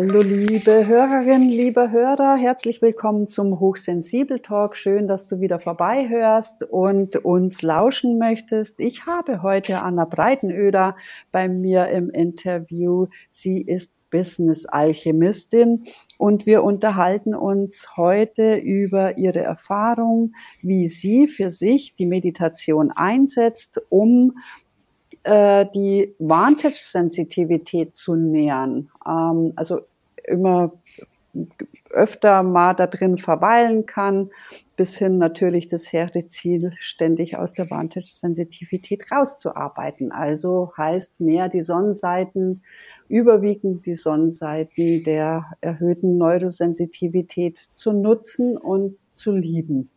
Hallo liebe Hörerinnen, liebe Hörer, herzlich willkommen zum Hochsensibel Talk. Schön, dass du wieder vorbei hörst und uns lauschen möchtest. Ich habe heute Anna Breitenöder bei mir im Interview. Sie ist Business Alchemistin und wir unterhalten uns heute über ihre Erfahrung, wie sie für sich die Meditation einsetzt, um äh, die Vantage-Sensitivität zu nähern. Ähm, also immer öfter mal da drin verweilen kann, bis hin natürlich das hehre Ziel, ständig aus der Vantage-Sensitivität rauszuarbeiten. Also heißt mehr die Sonnenseiten, überwiegend die Sonnenseiten der erhöhten Neurosensitivität zu nutzen und zu lieben.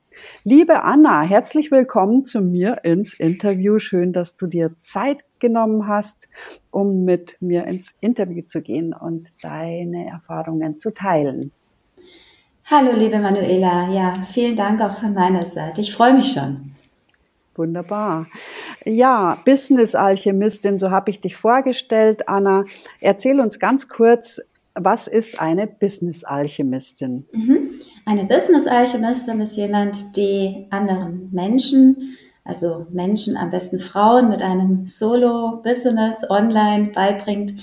Liebe Anna, herzlich willkommen zu mir ins Interview. Schön, dass du dir Zeit genommen hast, um mit mir ins Interview zu gehen und deine Erfahrungen zu teilen. Hallo, liebe Manuela. Ja, vielen Dank auch von meiner Seite. Ich freue mich schon. Wunderbar. Ja, Business Alchemistin, so habe ich dich vorgestellt. Anna, erzähl uns ganz kurz, was ist eine Business Alchemistin? Mhm. Eine Business-Alchemistin ist jemand, die anderen Menschen, also Menschen, am besten Frauen mit einem Solo-Business online beibringt,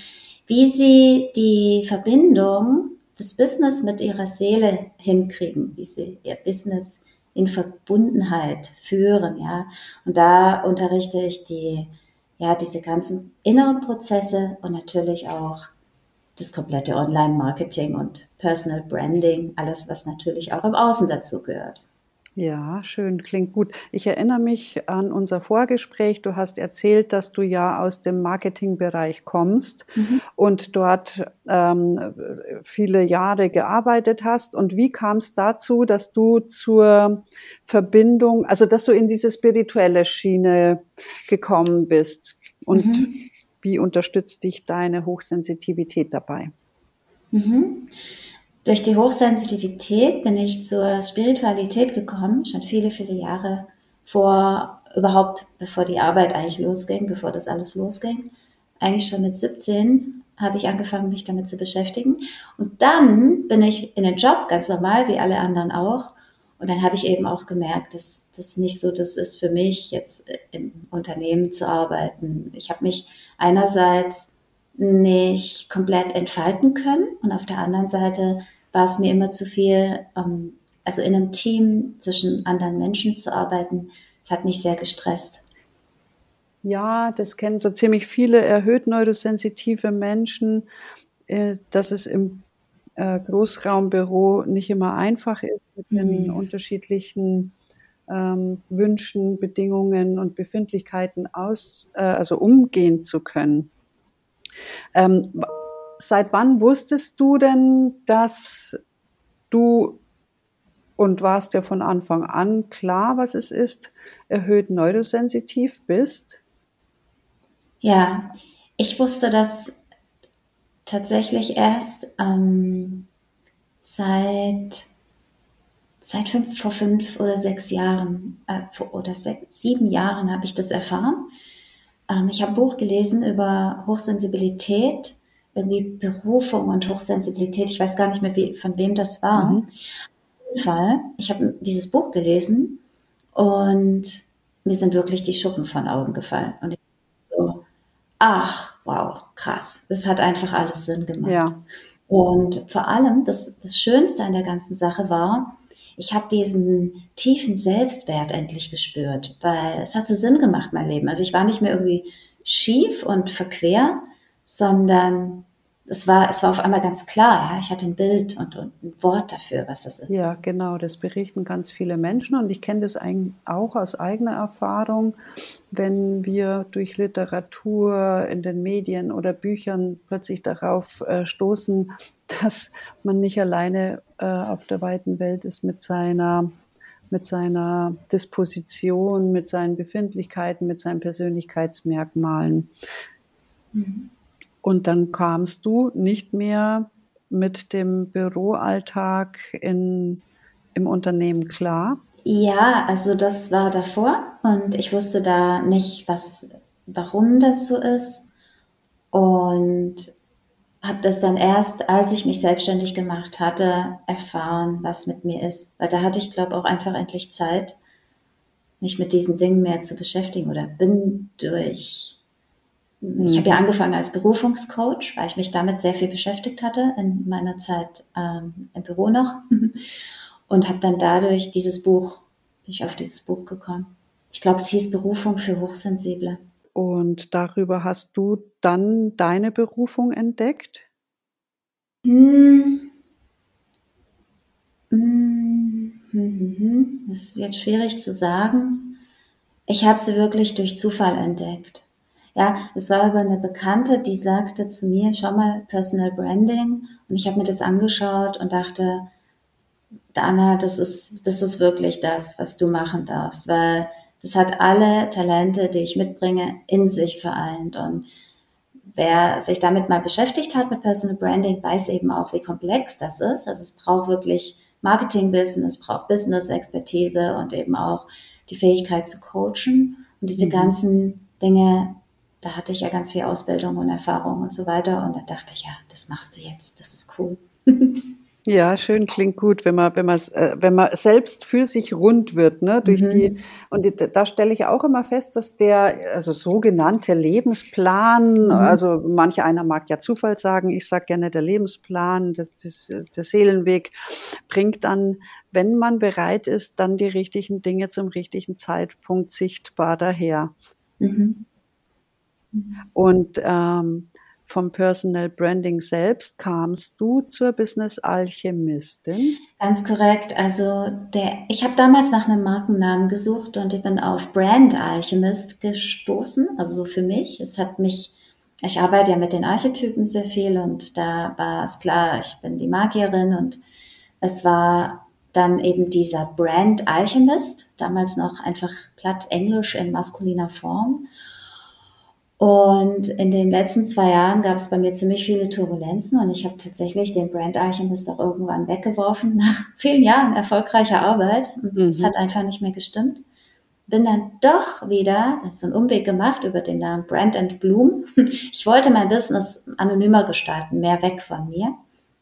wie sie die Verbindung des Business mit ihrer Seele hinkriegen, wie sie ihr Business in Verbundenheit führen, ja. Und da unterrichte ich die, ja, diese ganzen inneren Prozesse und natürlich auch das komplette Online-Marketing und Personal Branding, alles, was natürlich auch im Außen dazu gehört. Ja, schön, klingt gut. Ich erinnere mich an unser Vorgespräch. Du hast erzählt, dass du ja aus dem Marketingbereich kommst mhm. und dort ähm, viele Jahre gearbeitet hast. Und wie kam es dazu, dass du zur Verbindung, also dass du in diese spirituelle Schiene gekommen bist? Und mhm. Wie unterstützt dich deine Hochsensitivität dabei? Mhm. Durch die Hochsensitivität bin ich zur Spiritualität gekommen, schon viele, viele Jahre vor, überhaupt bevor die Arbeit eigentlich losging, bevor das alles losging. Eigentlich schon mit 17 habe ich angefangen, mich damit zu beschäftigen. Und dann bin ich in den Job, ganz normal, wie alle anderen auch, und dann habe ich eben auch gemerkt, dass das nicht so das ist für mich, jetzt im Unternehmen zu arbeiten. Ich habe mich einerseits nicht komplett entfalten können und auf der anderen Seite war es mir immer zu viel, ähm, also in einem Team zwischen anderen Menschen zu arbeiten. Es hat mich sehr gestresst. Ja, das kennen so ziemlich viele erhöht neurosensitive Menschen, äh, dass es im äh, Großraumbüro nicht immer einfach ist, mit den mhm. unterschiedlichen ähm, Wünschen, Bedingungen und Befindlichkeiten aus, äh, also umgehen zu können. Ähm, seit wann wusstest du denn, dass du und warst ja von Anfang an klar, was es ist, erhöht neurosensitiv bist? Ja, ich wusste das tatsächlich erst ähm, seit seit fünf, vor fünf oder sechs Jahren äh, oder sechs, sieben Jahren habe ich das erfahren. Ähm, ich habe ein Buch gelesen über Hochsensibilität, irgendwie Berufung und Hochsensibilität. Ich weiß gar nicht mehr, wie, von wem das war. Mhm. Auf jeden Fall, ich habe dieses Buch gelesen und mir sind wirklich die Schuppen von Augen gefallen. Und ich so, ach, wow, krass. Es hat einfach alles Sinn gemacht. Ja. Und vor allem, das, das Schönste an der ganzen Sache war, ich habe diesen tiefen Selbstwert endlich gespürt, weil es hat so Sinn gemacht, mein Leben. Also ich war nicht mehr irgendwie schief und verquer, sondern es war, es war auf einmal ganz klar, ja, ich hatte ein Bild und, und ein Wort dafür, was das ist. Ja, genau, das berichten ganz viele Menschen und ich kenne das auch aus eigener Erfahrung, wenn wir durch Literatur in den Medien oder Büchern plötzlich darauf äh, stoßen, dass man nicht alleine äh, auf der weiten Welt ist mit seiner mit seiner Disposition, mit seinen Befindlichkeiten, mit seinen Persönlichkeitsmerkmalen. Mhm. Und dann kamst du nicht mehr mit dem Büroalltag in, im Unternehmen klar? Ja, also das war davor und ich wusste da nicht, was, warum das so ist. Und habe das dann erst, als ich mich selbstständig gemacht hatte, erfahren, was mit mir ist. Weil da hatte ich, glaube auch einfach endlich Zeit, mich mit diesen Dingen mehr zu beschäftigen oder bin durch. Ich habe ja mhm. angefangen als Berufungscoach, weil ich mich damit sehr viel beschäftigt hatte in meiner Zeit ähm, im Büro noch und habe dann dadurch dieses Buch, bin ich auf dieses Buch gekommen. Ich glaube, es hieß Berufung für Hochsensible. Und darüber hast du dann deine Berufung entdeckt? Hm. Hm. Das ist jetzt schwierig zu sagen. Ich habe sie wirklich durch Zufall entdeckt. Ja, es war aber eine Bekannte, die sagte zu mir, schau mal, Personal Branding. Und ich habe mir das angeschaut und dachte, Dana, das ist, das ist wirklich das, was du machen darfst, weil das hat alle Talente, die ich mitbringe, in sich vereint. Und wer sich damit mal beschäftigt hat mit Personal Branding, weiß eben auch, wie komplex das ist. Also es braucht wirklich Marketing-Wissen, es braucht Business-Expertise und eben auch die Fähigkeit zu coachen. Und diese mhm. ganzen Dinge, da hatte ich ja ganz viel Ausbildung und Erfahrung und so weiter. Und da dachte ich, ja, das machst du jetzt, das ist cool. Ja, schön klingt gut, wenn man, wenn man, äh, wenn man selbst für sich rund wird, ne, durch mhm. die, und die, da stelle ich auch immer fest, dass der, also sogenannte Lebensplan, mhm. also manche einer mag ja Zufall sagen, ich sage gerne der Lebensplan, das, das, der Seelenweg bringt dann, wenn man bereit ist, dann die richtigen Dinge zum richtigen Zeitpunkt sichtbar daher. Mhm. Und ähm, vom Personal Branding selbst kamst du zur Business Alchemistin? Ganz korrekt. Also der, ich habe damals nach einem Markennamen gesucht und ich bin auf Brand Alchemist gestoßen. Also so für mich. Es hat mich, ich arbeite ja mit den Archetypen sehr viel und da war es klar, ich bin die Magierin und es war dann eben dieser Brand Alchemist, damals noch einfach platt Englisch in maskuliner Form. Und in den letzten zwei Jahren gab es bei mir ziemlich viele Turbulenzen und ich habe tatsächlich den Brand Alchemist auch irgendwann weggeworfen nach vielen Jahren erfolgreicher Arbeit. Und mhm. das hat einfach nicht mehr gestimmt. Bin dann doch wieder, das ist so ein Umweg gemacht über den Namen Brand and Bloom. Ich wollte mein Business anonymer gestalten, mehr weg von mir.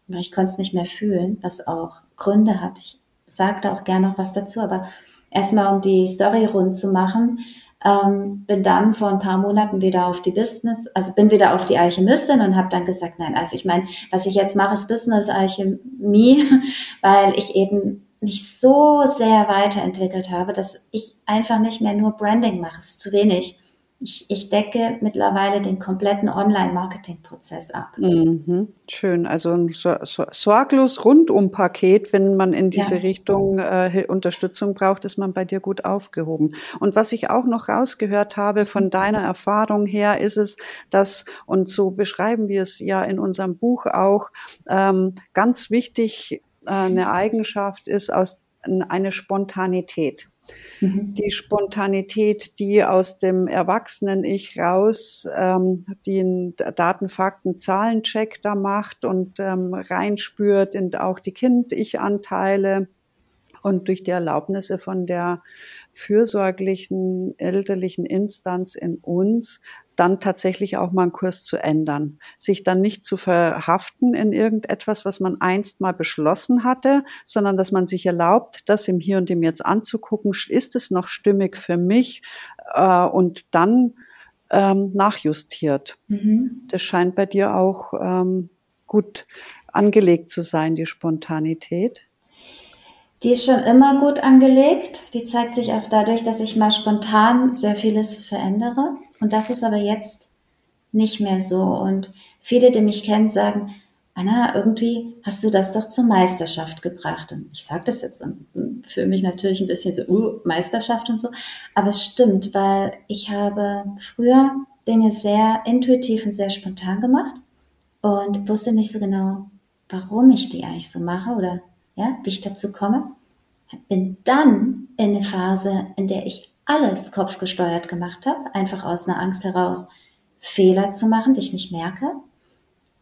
Aber ich konnte es nicht mehr fühlen, was auch Gründe hat. Ich sagte auch gerne noch was dazu, aber erstmal um die Story rund zu machen ähm, bin dann vor ein paar Monaten wieder auf die Business, also bin wieder auf die Alchemistin und habe dann gesagt, nein, also ich meine, was ich jetzt mache, ist Business Alchemie, weil ich eben mich so sehr weiterentwickelt habe, dass ich einfach nicht mehr nur Branding mache, ist zu wenig ich, ich decke mittlerweile den kompletten Online-Marketing-Prozess ab. Mhm, schön, also ein so, so, sorglos Rundum-Paket, wenn man in diese ja. Richtung äh, Unterstützung braucht, ist man bei dir gut aufgehoben. Und was ich auch noch rausgehört habe von deiner Erfahrung her, ist es, dass, und so beschreiben wir es ja in unserem Buch auch, ähm, ganz wichtig äh, eine Eigenschaft ist aus eine Spontanität. Mhm. Die Spontanität, die aus dem Erwachsenen-Ich raus ähm, den Daten, Fakten, Zahlencheck da macht und ähm, reinspürt in auch die Kind-Ich-Anteile und durch die Erlaubnisse von der fürsorglichen elterlichen Instanz in uns dann tatsächlich auch mal einen Kurs zu ändern, sich dann nicht zu verhaften in irgendetwas, was man einst mal beschlossen hatte, sondern dass man sich erlaubt, das im Hier und im Jetzt anzugucken, ist es noch stimmig für mich äh, und dann ähm, nachjustiert. Mhm. Das scheint bei dir auch ähm, gut angelegt zu sein, die Spontanität. Die ist schon immer gut angelegt. Die zeigt sich auch dadurch, dass ich mal spontan sehr vieles verändere. Und das ist aber jetzt nicht mehr so. Und viele, die mich kennen, sagen, Anna, irgendwie hast du das doch zur Meisterschaft gebracht. Und ich sage das jetzt für mich natürlich ein bisschen so, uh, Meisterschaft und so. Aber es stimmt, weil ich habe früher Dinge sehr intuitiv und sehr spontan gemacht und wusste nicht so genau, warum ich die eigentlich so mache oder ja, wie ich dazu komme, bin dann in eine Phase, in der ich alles kopfgesteuert gemacht habe, einfach aus einer Angst heraus, Fehler zu machen, die ich nicht merke.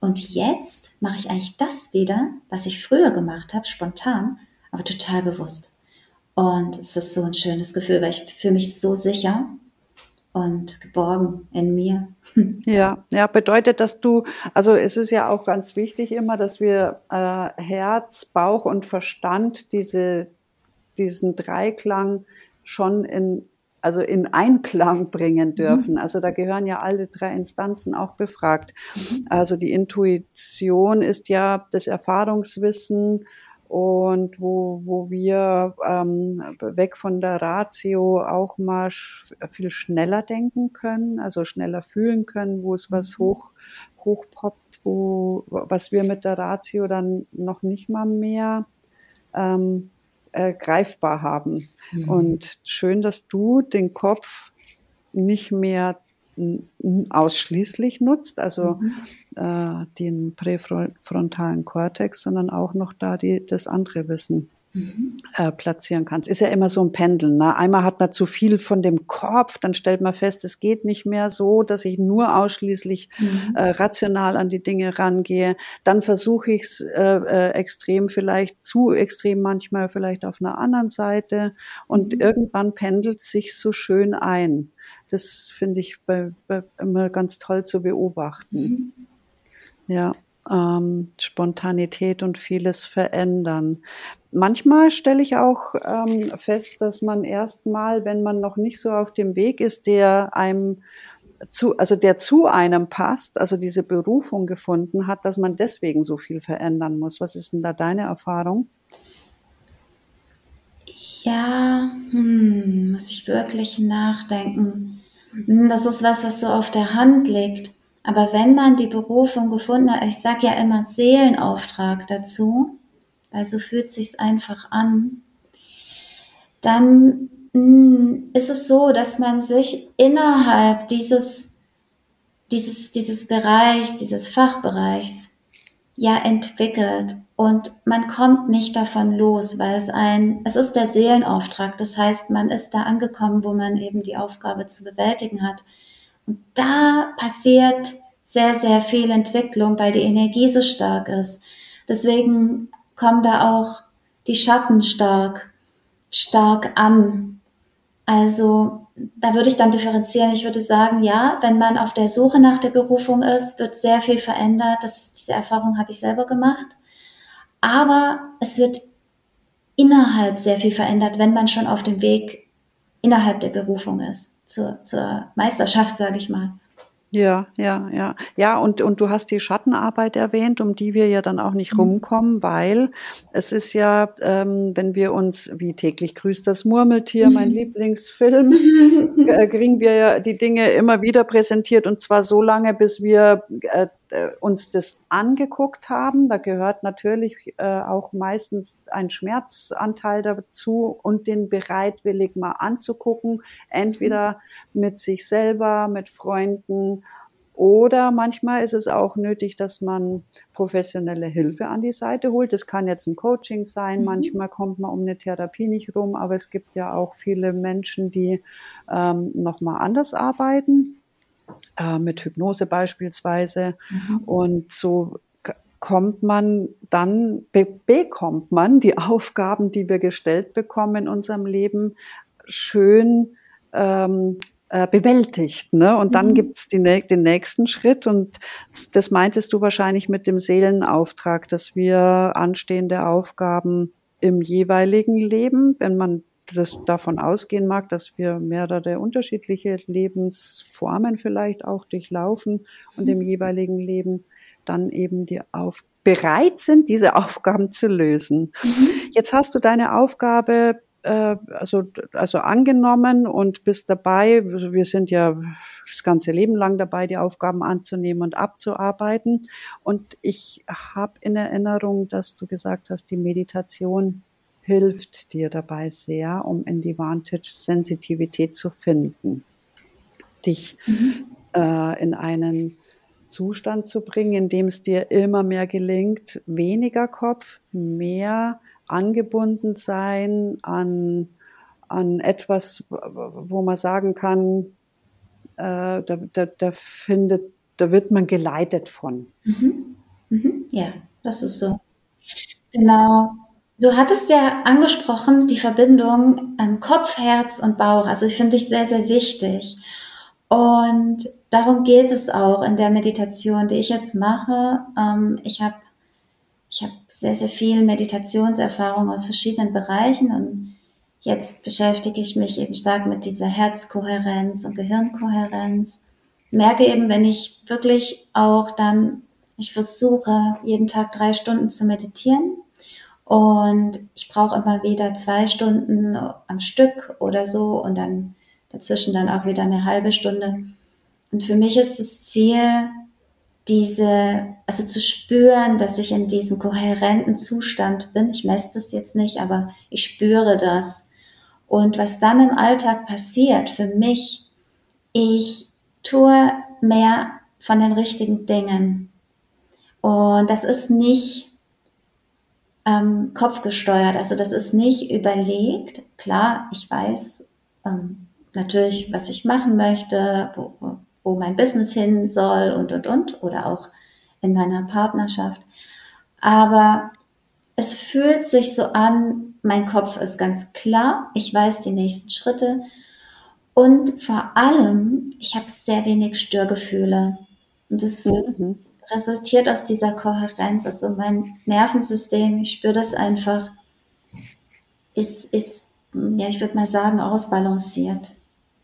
Und jetzt mache ich eigentlich das wieder, was ich früher gemacht habe, spontan, aber total bewusst. Und es ist so ein schönes Gefühl, weil ich fühle mich so sicher. Und geborgen in mir. Ja, ja, bedeutet, dass du, also es ist ja auch ganz wichtig immer, dass wir äh, Herz, Bauch und Verstand diese, diesen Dreiklang schon in, also in Einklang bringen mhm. dürfen. Mhm. Also da gehören ja alle drei Instanzen auch befragt. Mhm. Also die Intuition ist ja das Erfahrungswissen, und wo, wo wir ähm, weg von der Ratio auch mal sch viel schneller denken können, also schneller fühlen können, wo es was mhm. hoch, hochpoppt, wo, was wir mit der Ratio dann noch nicht mal mehr ähm, äh, greifbar haben. Mhm. Und schön, dass du den Kopf nicht mehr ausschließlich nutzt, also mhm. äh, den präfrontalen Kortex, sondern auch noch da die, das andere Wissen mhm. äh, platzieren kannst. Ist ja immer so ein Pendeln. Ne? Einmal hat man zu viel von dem Kopf, dann stellt man fest, es geht nicht mehr so, dass ich nur ausschließlich mhm. äh, rational an die Dinge rangehe. Dann versuche ich es äh, äh, extrem, vielleicht zu extrem manchmal, vielleicht auf einer anderen Seite. Und mhm. irgendwann pendelt sich so schön ein. Das finde ich bei, bei immer ganz toll zu beobachten. Mhm. Ja, ähm, Spontanität und vieles verändern. Manchmal stelle ich auch ähm, fest, dass man erstmal, wenn man noch nicht so auf dem Weg ist, der einem zu, also der zu einem passt, also diese Berufung gefunden hat, dass man deswegen so viel verändern muss. Was ist denn da deine Erfahrung? Ja, hm, muss ich wirklich nachdenken. Hm, das ist was, was so auf der Hand liegt. Aber wenn man die Berufung gefunden hat, ich sage ja immer Seelenauftrag dazu, weil so fühlt sich's einfach an, dann hm, ist es so, dass man sich innerhalb dieses, dieses, dieses Bereichs, dieses Fachbereichs ja entwickelt und man kommt nicht davon los, weil es ein, es ist der Seelenauftrag. Das heißt, man ist da angekommen, wo man eben die Aufgabe zu bewältigen hat. Und da passiert sehr, sehr viel Entwicklung, weil die Energie so stark ist. Deswegen kommen da auch die Schatten stark, stark an. Also da würde ich dann differenzieren. Ich würde sagen, ja, wenn man auf der Suche nach der Berufung ist, wird sehr viel verändert. Das, diese Erfahrung habe ich selber gemacht aber es wird innerhalb sehr viel verändert, wenn man schon auf dem Weg innerhalb der Berufung ist, zur, zur Meisterschaft, sage ich mal. Ja, ja, ja. Ja, und, und du hast die Schattenarbeit erwähnt, um die wir ja dann auch nicht mhm. rumkommen, weil es ist ja, ähm, wenn wir uns, wie täglich grüßt das Murmeltier, mein mhm. Lieblingsfilm, äh, kriegen wir ja die Dinge immer wieder präsentiert und zwar so lange, bis wir äh, äh, uns das angeguckt haben. Da gehört natürlich äh, auch meistens ein Schmerzanteil dazu und den bereitwillig mal anzugucken, entweder mit sich selber, mit Freunden oder manchmal ist es auch nötig, dass man professionelle Hilfe an die Seite holt. Das kann jetzt ein Coaching sein. Mhm. Manchmal kommt man um eine Therapie nicht rum, aber es gibt ja auch viele Menschen, die ähm, nochmal anders arbeiten äh, mit Hypnose beispielsweise. Mhm. Und so kommt man dann, be bekommt man die Aufgaben, die wir gestellt bekommen in unserem Leben, schön ähm, äh, bewältigt. Ne? Und dann mhm. gibt's die, den nächsten Schritt und das meintest du wahrscheinlich mit dem Seelenauftrag, dass wir anstehende Aufgaben im jeweiligen Leben, wenn man das davon ausgehen mag, dass wir mehrere unterschiedliche Lebensformen vielleicht auch durchlaufen und im jeweiligen Leben dann eben die auf bereit sind, diese Aufgaben zu lösen. Mhm. Jetzt hast du deine Aufgabe äh, also, also angenommen und bist dabei. Also wir sind ja das ganze Leben lang dabei, die Aufgaben anzunehmen und abzuarbeiten. Und ich habe in Erinnerung, dass du gesagt hast, die Meditation hilft dir dabei sehr, um in die Vantage-Sensitivität zu finden. Dich mhm. äh, in einen Zustand zu bringen, in dem es dir immer mehr gelingt, weniger Kopf, mehr angebunden sein an, an etwas, wo man sagen kann, äh, da, da, da findet, da wird man geleitet von. Mhm. Mhm. Ja, das ist so. Genau. Du hattest ja angesprochen, die Verbindung ähm, Kopf, Herz und Bauch. Also ich finde ich sehr, sehr wichtig. Und darum geht es auch in der Meditation, die ich jetzt mache. Ähm, ich habe ich hab sehr, sehr viel Meditationserfahrung aus verschiedenen Bereichen und jetzt beschäftige ich mich eben stark mit dieser Herzkohärenz und Gehirnkohärenz. Merke eben, wenn ich wirklich auch dann, ich versuche jeden Tag drei Stunden zu meditieren und ich brauche immer wieder zwei Stunden am Stück oder so und dann dazwischen dann auch wieder eine halbe Stunde. Und für mich ist das Ziel, diese, also zu spüren, dass ich in diesem kohärenten Zustand bin. Ich messe das jetzt nicht, aber ich spüre das. Und was dann im Alltag passiert für mich, ich tue mehr von den richtigen Dingen. Und das ist nicht ähm, kopfgesteuert, also das ist nicht überlegt. Klar, ich weiß, ähm, natürlich, was ich machen möchte, wo, wo mein Business hin soll und, und, und, oder auch in meiner Partnerschaft. Aber es fühlt sich so an, mein Kopf ist ganz klar, ich weiß die nächsten Schritte und vor allem, ich habe sehr wenig Störgefühle. Und das mhm. Resultiert aus dieser Kohärenz, also mein Nervensystem, ich spüre das einfach, ist, ist, ja, ich würde mal sagen, ausbalanciert.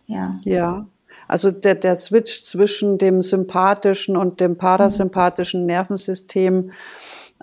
Ja. Ja. Also der, der Switch zwischen dem sympathischen und dem parasympathischen Nervensystem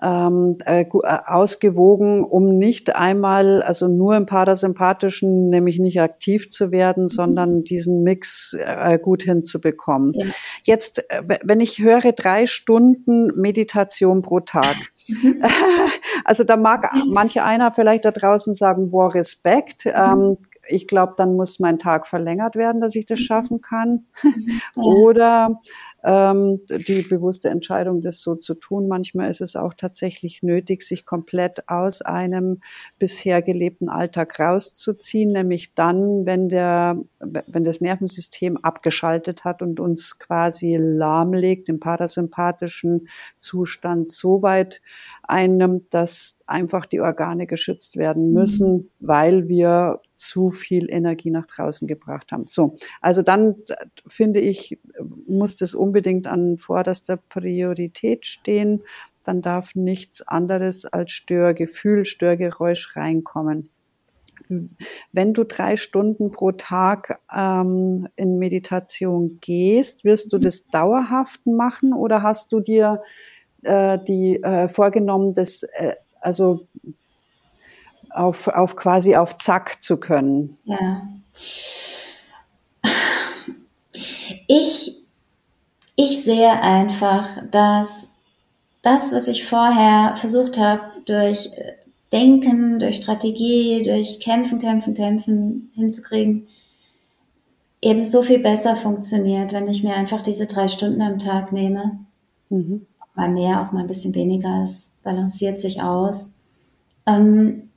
ähm, äh, äh, ausgewogen, um nicht einmal, also nur im parasympathischen, nämlich nicht aktiv zu werden, mhm. sondern diesen Mix äh, gut hinzubekommen. Ja. Jetzt, äh, wenn ich höre drei Stunden Meditation pro Tag, mhm. also da mag manche einer vielleicht da draußen sagen, boah, Respekt. Mhm. Ähm, ich glaube, dann muss mein Tag verlängert werden, dass ich das mhm. schaffen kann. Mhm. Oder ähm, die bewusste Entscheidung, das so zu tun. Manchmal ist es auch tatsächlich nötig, sich komplett aus einem bisher gelebten Alltag rauszuziehen, nämlich dann, wenn der, wenn das Nervensystem abgeschaltet hat und uns quasi lahmlegt, im parasympathischen Zustand so weit einnimmt, dass einfach die Organe geschützt werden müssen, mhm. weil wir zu viel Energie nach draußen gebracht haben. So, also dann finde ich, muss das unbedingt an vorderster Priorität stehen. Dann darf nichts anderes als Störgefühl, Störgeräusch reinkommen. Wenn du drei Stunden pro Tag ähm, in Meditation gehst, wirst du mhm. das dauerhaft machen oder hast du dir äh, die äh, vorgenommen, das äh, also auf, auf quasi auf Zack zu können. Ja. Ich, ich sehe einfach, dass das, was ich vorher versucht habe, durch äh, Denken, durch Strategie, durch Kämpfen, Kämpfen, Kämpfen hinzukriegen, eben so viel besser funktioniert, wenn ich mir einfach diese drei Stunden am Tag nehme. Mhm mal mehr, auch mal ein bisschen weniger. Es balanciert sich aus. Ähm,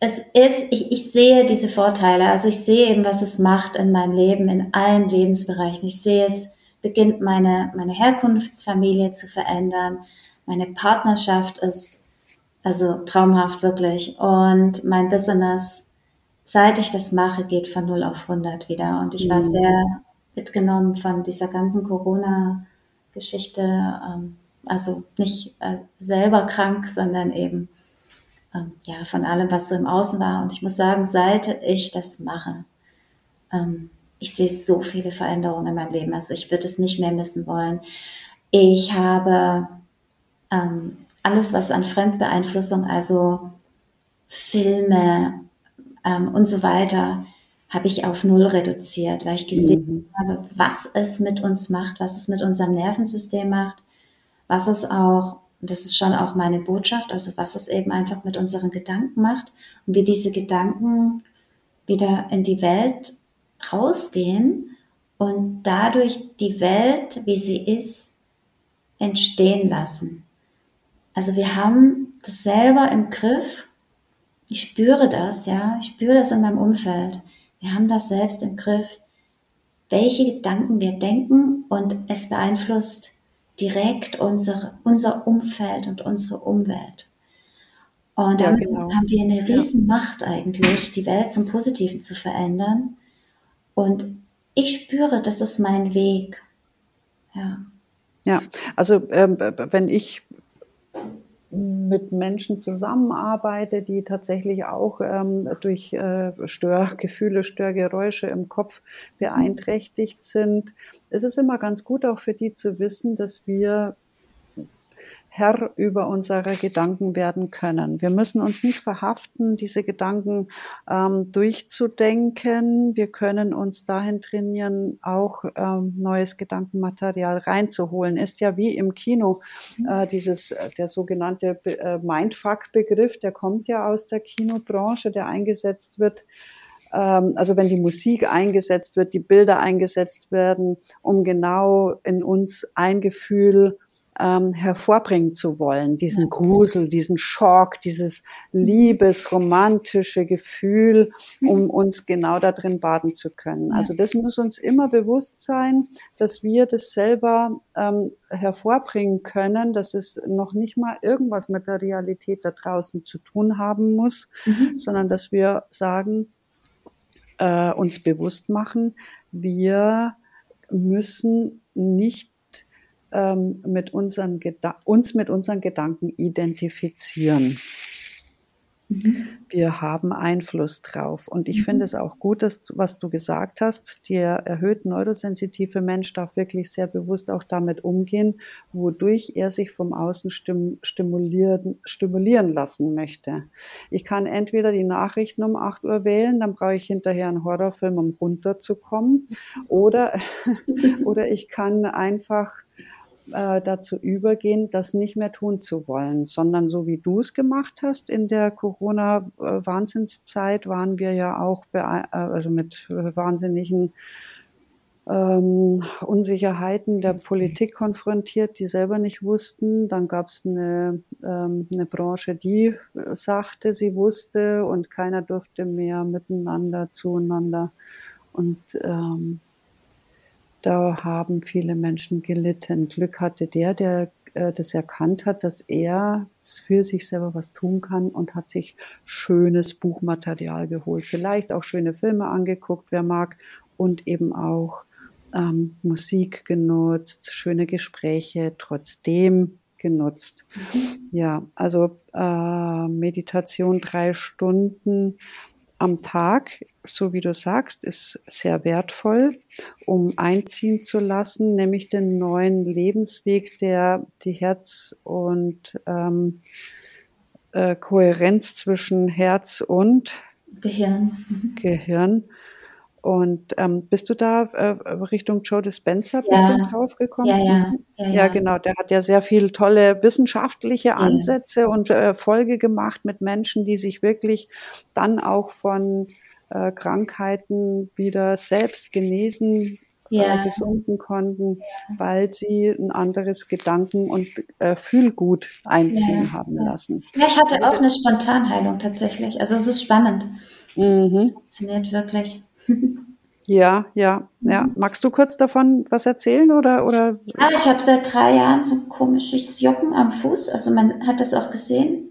es ist, ich, ich sehe diese Vorteile. Also ich sehe eben, was es macht in meinem Leben, in allen Lebensbereichen. Ich sehe es beginnt meine, meine Herkunftsfamilie zu verändern. Meine Partnerschaft ist also traumhaft wirklich. Und mein Business, seit ich das mache, geht von 0 auf 100 wieder. Und ich war mhm. sehr mitgenommen von dieser ganzen Corona-Geschichte. Ähm, also nicht äh, selber krank, sondern eben ähm, ja von allem, was so im Außen war. Und ich muss sagen, seit ich das mache, ähm, ich sehe so viele Veränderungen in meinem Leben. Also ich würde es nicht mehr missen wollen. Ich habe ähm, alles, was an Fremdbeeinflussung, also Filme ähm, und so weiter, habe ich auf Null reduziert, weil ich gesehen mhm. habe, was es mit uns macht, was es mit unserem Nervensystem macht, was es auch, das ist schon auch meine Botschaft, also was es eben einfach mit unseren Gedanken macht und wie diese Gedanken wieder in die Welt rausgehen und dadurch die Welt, wie sie ist, entstehen lassen. Also wir haben das selber im Griff. Ich spüre das, ja, ich spüre das in meinem Umfeld. Wir haben das selbst im Griff, welche Gedanken wir denken und es beeinflusst direkt unser, unser Umfeld und unsere Umwelt. Und damit ja, genau. haben wir eine riesen Macht eigentlich, die Welt zum Positiven zu verändern. Und ich spüre, das ist mein Weg. Ja. Ja, also ähm, wenn ich mit Menschen zusammenarbeite, die tatsächlich auch ähm, durch äh, Störgefühle, Störgeräusche im Kopf beeinträchtigt sind, ist es immer ganz gut auch für die zu wissen, dass wir Herr über unsere Gedanken werden können. Wir müssen uns nicht verhaften, diese Gedanken ähm, durchzudenken. Wir können uns dahin trainieren, auch ähm, neues Gedankenmaterial reinzuholen. Ist ja wie im Kino äh, dieses äh, der sogenannte äh, Mindfuck-Begriff, der kommt ja aus der Kinobranche, der eingesetzt wird ähm, also wenn die Musik eingesetzt wird, die Bilder eingesetzt werden, um genau in uns ein Gefühl ähm, hervorbringen zu wollen, diesen. Grusel, diesen Schock, dieses liebesromantische Gefühl, um mhm. uns genau da drin baden zu können. Also das muss uns immer bewusst sein, dass wir das selber ähm, hervorbringen können, dass es noch nicht mal irgendwas mit der Realität da draußen zu tun haben muss, mhm. sondern dass wir sagen, äh, uns bewusst machen, wir müssen nicht ähm, mit unseren uns mit unseren Gedanken identifizieren. Mhm. Wir haben Einfluss drauf. Und ich mhm. finde es auch gut, dass, was du gesagt hast, der erhöht neurosensitive Mensch darf wirklich sehr bewusst auch damit umgehen, wodurch er sich vom Außen stimulieren, stimulieren lassen möchte. Ich kann entweder die Nachrichten um 8 Uhr wählen, dann brauche ich hinterher einen Horrorfilm, um runterzukommen, oder, oder ich kann einfach äh, dazu übergehen, das nicht mehr tun zu wollen, sondern so wie du es gemacht hast in der Corona-Wahnsinnszeit waren wir ja auch äh, also mit wahnsinnigen ähm, Unsicherheiten der Politik konfrontiert, die selber nicht wussten. Dann gab es eine, ähm, eine Branche, die sagte, sie wusste und keiner durfte mehr miteinander, zueinander. Und ähm, da haben viele Menschen gelitten. Glück hatte der, der äh, das erkannt hat, dass er für sich selber was tun kann und hat sich schönes Buchmaterial geholt. Vielleicht auch schöne Filme angeguckt, wer mag, und eben auch ähm, Musik genutzt, schöne Gespräche trotzdem genutzt. Ja, also äh, Meditation drei Stunden am Tag, so wie du sagst, ist sehr wertvoll, um einziehen zu lassen, nämlich den neuen Lebensweg, der die Herz- und ähm, äh, Kohärenz zwischen Herz und Gehirn, mhm. Gehirn und ähm, bist du da äh, Richtung Joe Dispenza ja. bisschen drauf gekommen? Ja, ja, ja, ja, ja. genau. Der hat ja sehr viel tolle wissenschaftliche Ansätze ja. und äh, Folge gemacht mit Menschen, die sich wirklich dann auch von äh, Krankheiten wieder selbst genesen ja. äh, gesunden konnten, weil sie ein anderes Gedanken- und äh, Fühlgut einziehen ja. haben lassen. Ja, ich hatte auch eine Spontanheilung tatsächlich. Also es ist spannend. Mhm. Funktioniert wirklich. Ja, ja, ja. Mhm. Magst du kurz davon was erzählen oder oder? Ja, ich habe seit drei Jahren so ein komisches Jucken am Fuß. Also man hat das auch gesehen,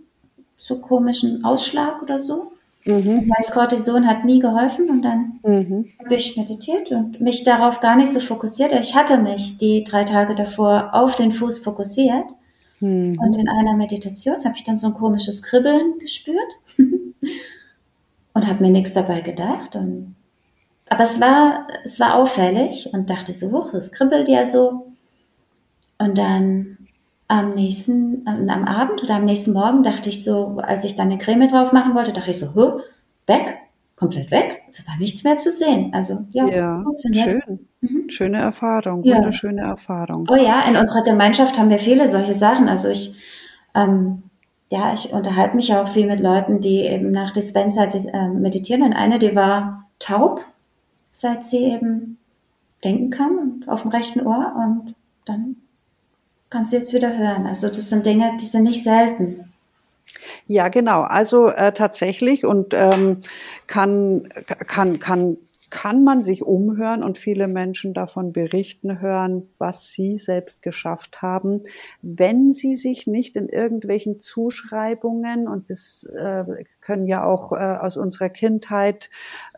so komischen Ausschlag oder so. Mhm. Das heißt, Cortison hat nie geholfen und dann mhm. habe ich meditiert und mich darauf gar nicht so fokussiert. Ich hatte mich die drei Tage davor auf den Fuß fokussiert mhm. und in einer Meditation habe ich dann so ein komisches Kribbeln gespürt und habe mir nichts dabei gedacht und aber es war, es war auffällig und dachte so, hoch, es kribbelt ja so. Und dann am nächsten, äh, am Abend oder am nächsten Morgen dachte ich so, als ich dann eine Creme drauf machen wollte, dachte ich so, huh, weg, komplett weg. Es war nichts mehr zu sehen. Also ja, ja funktioniert. Schön. Mhm. Schöne Erfahrung, ja. wunderschöne Erfahrung. Oh ja, in unserer Gemeinschaft haben wir viele solche Sachen. Also ich, ähm, ja, ich unterhalte mich auch viel mit Leuten, die eben nach Dispenser äh, meditieren. Und eine, die war taub seit sie eben denken kann und auf dem rechten Ohr und dann kann sie jetzt wieder hören. Also das sind Dinge, die sind nicht selten. Ja, genau. Also äh, tatsächlich und ähm, kann kann kann kann man sich umhören und viele Menschen davon berichten hören, was sie selbst geschafft haben, wenn sie sich nicht in irgendwelchen Zuschreibungen, und das äh, können ja auch äh, aus unserer Kindheit,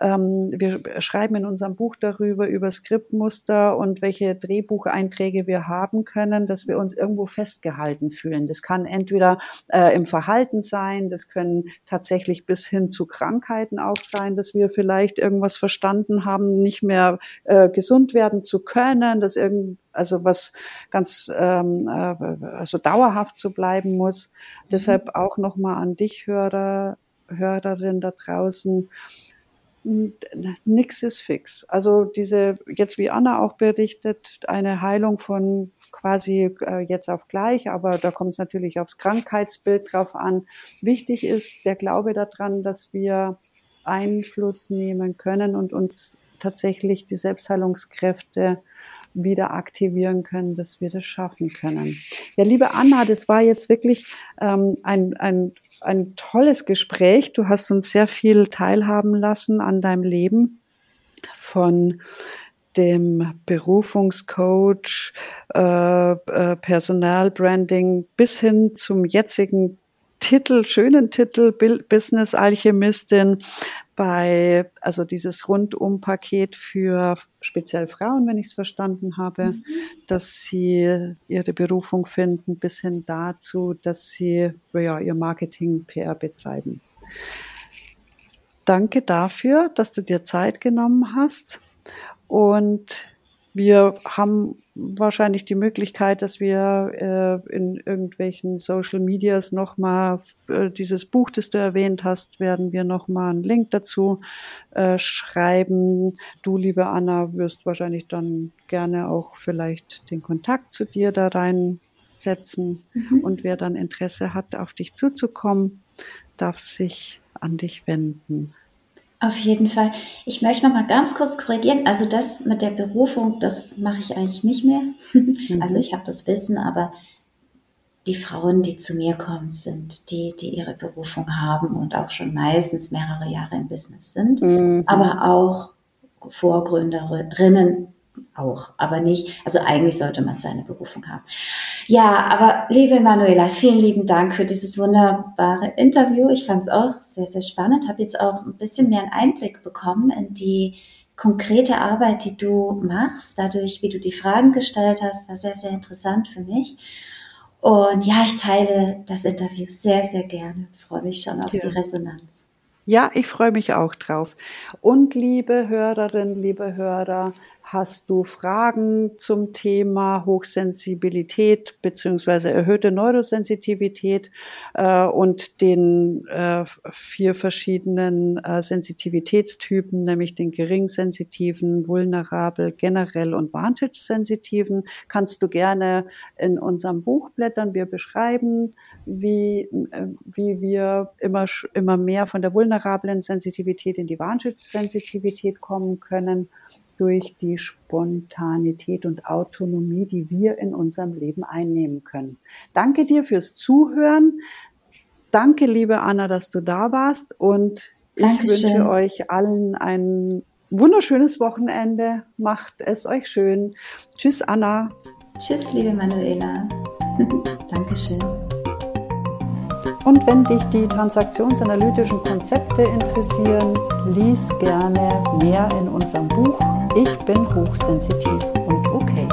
ähm, wir schreiben in unserem Buch darüber, über Skriptmuster und welche Drehbucheinträge wir haben können, dass wir uns irgendwo festgehalten fühlen. Das kann entweder äh, im Verhalten sein, das können tatsächlich bis hin zu Krankheiten auch sein, dass wir vielleicht irgendwas verstanden haben, nicht mehr äh, gesund werden zu können, dass irgend also was ganz ähm, äh, also dauerhaft zu bleiben muss. Mhm. Deshalb auch nochmal an dich, Hörer, Hörerin da draußen. Nix ist fix. Also diese, jetzt wie Anna auch berichtet, eine Heilung von quasi äh, jetzt auf gleich, aber da kommt es natürlich aufs Krankheitsbild drauf an. Wichtig ist der Glaube daran, dass wir Einfluss nehmen können und uns tatsächlich die Selbstheilungskräfte wieder aktivieren können, dass wir das schaffen können. Ja, liebe Anna, das war jetzt wirklich ähm, ein, ein, ein tolles Gespräch. Du hast uns sehr viel teilhaben lassen an deinem Leben von dem Berufungscoach, äh, äh, Personalbranding bis hin zum jetzigen Titel, schönen Titel, Business Alchemistin bei, also dieses Rundum-Paket für speziell Frauen, wenn ich es verstanden habe, mhm. dass sie ihre Berufung finden, bis hin dazu, dass sie ja, ihr Marketing PR betreiben. Danke dafür, dass du dir Zeit genommen hast und wir haben wahrscheinlich die Möglichkeit, dass wir äh, in irgendwelchen Social Medias nochmal äh, dieses Buch, das du erwähnt hast, werden wir nochmal einen Link dazu äh, schreiben. Du, liebe Anna, wirst wahrscheinlich dann gerne auch vielleicht den Kontakt zu dir da reinsetzen. Mhm. Und wer dann Interesse hat, auf dich zuzukommen, darf sich an dich wenden. Auf jeden Fall. Ich möchte noch mal ganz kurz korrigieren. Also das mit der Berufung, das mache ich eigentlich nicht mehr. Mhm. Also ich habe das Wissen, aber die Frauen, die zu mir kommen, sind die, die ihre Berufung haben und auch schon meistens mehrere Jahre im Business sind, mhm. aber auch Vorgründerinnen auch, aber nicht, also eigentlich sollte man seine Berufung haben. Ja, aber liebe Manuela, vielen lieben Dank für dieses wunderbare Interview. Ich fand es auch sehr, sehr spannend, habe jetzt auch ein bisschen mehr einen Einblick bekommen in die konkrete Arbeit, die du machst, dadurch, wie du die Fragen gestellt hast, war sehr, sehr interessant für mich. Und ja, ich teile das Interview sehr, sehr gerne. Freue mich schon auf ja. die Resonanz. Ja, ich freue mich auch drauf. Und liebe Hörerinnen, liebe Hörer, Hast du Fragen zum Thema Hochsensibilität beziehungsweise erhöhte Neurosensitivität äh, und den äh, vier verschiedenen äh, Sensitivitätstypen, nämlich den geringsensitiven, vulnerabel, generell und vantage-sensitiven, kannst du gerne in unserem Buch blättern. Wir beschreiben, wie, äh, wie wir immer, immer mehr von der vulnerablen Sensitivität in die vantage-Sensitivität kommen können durch die Spontanität und Autonomie, die wir in unserem Leben einnehmen können. Danke dir fürs Zuhören. Danke, liebe Anna, dass du da warst und Dankeschön. ich wünsche euch allen ein wunderschönes Wochenende. Macht es euch schön. Tschüss, Anna. Tschüss, liebe Manuela. Dankeschön. Und wenn dich die transaktionsanalytischen Konzepte interessieren, lies gerne mehr in unserem Buch Ich bin hochsensitiv und okay.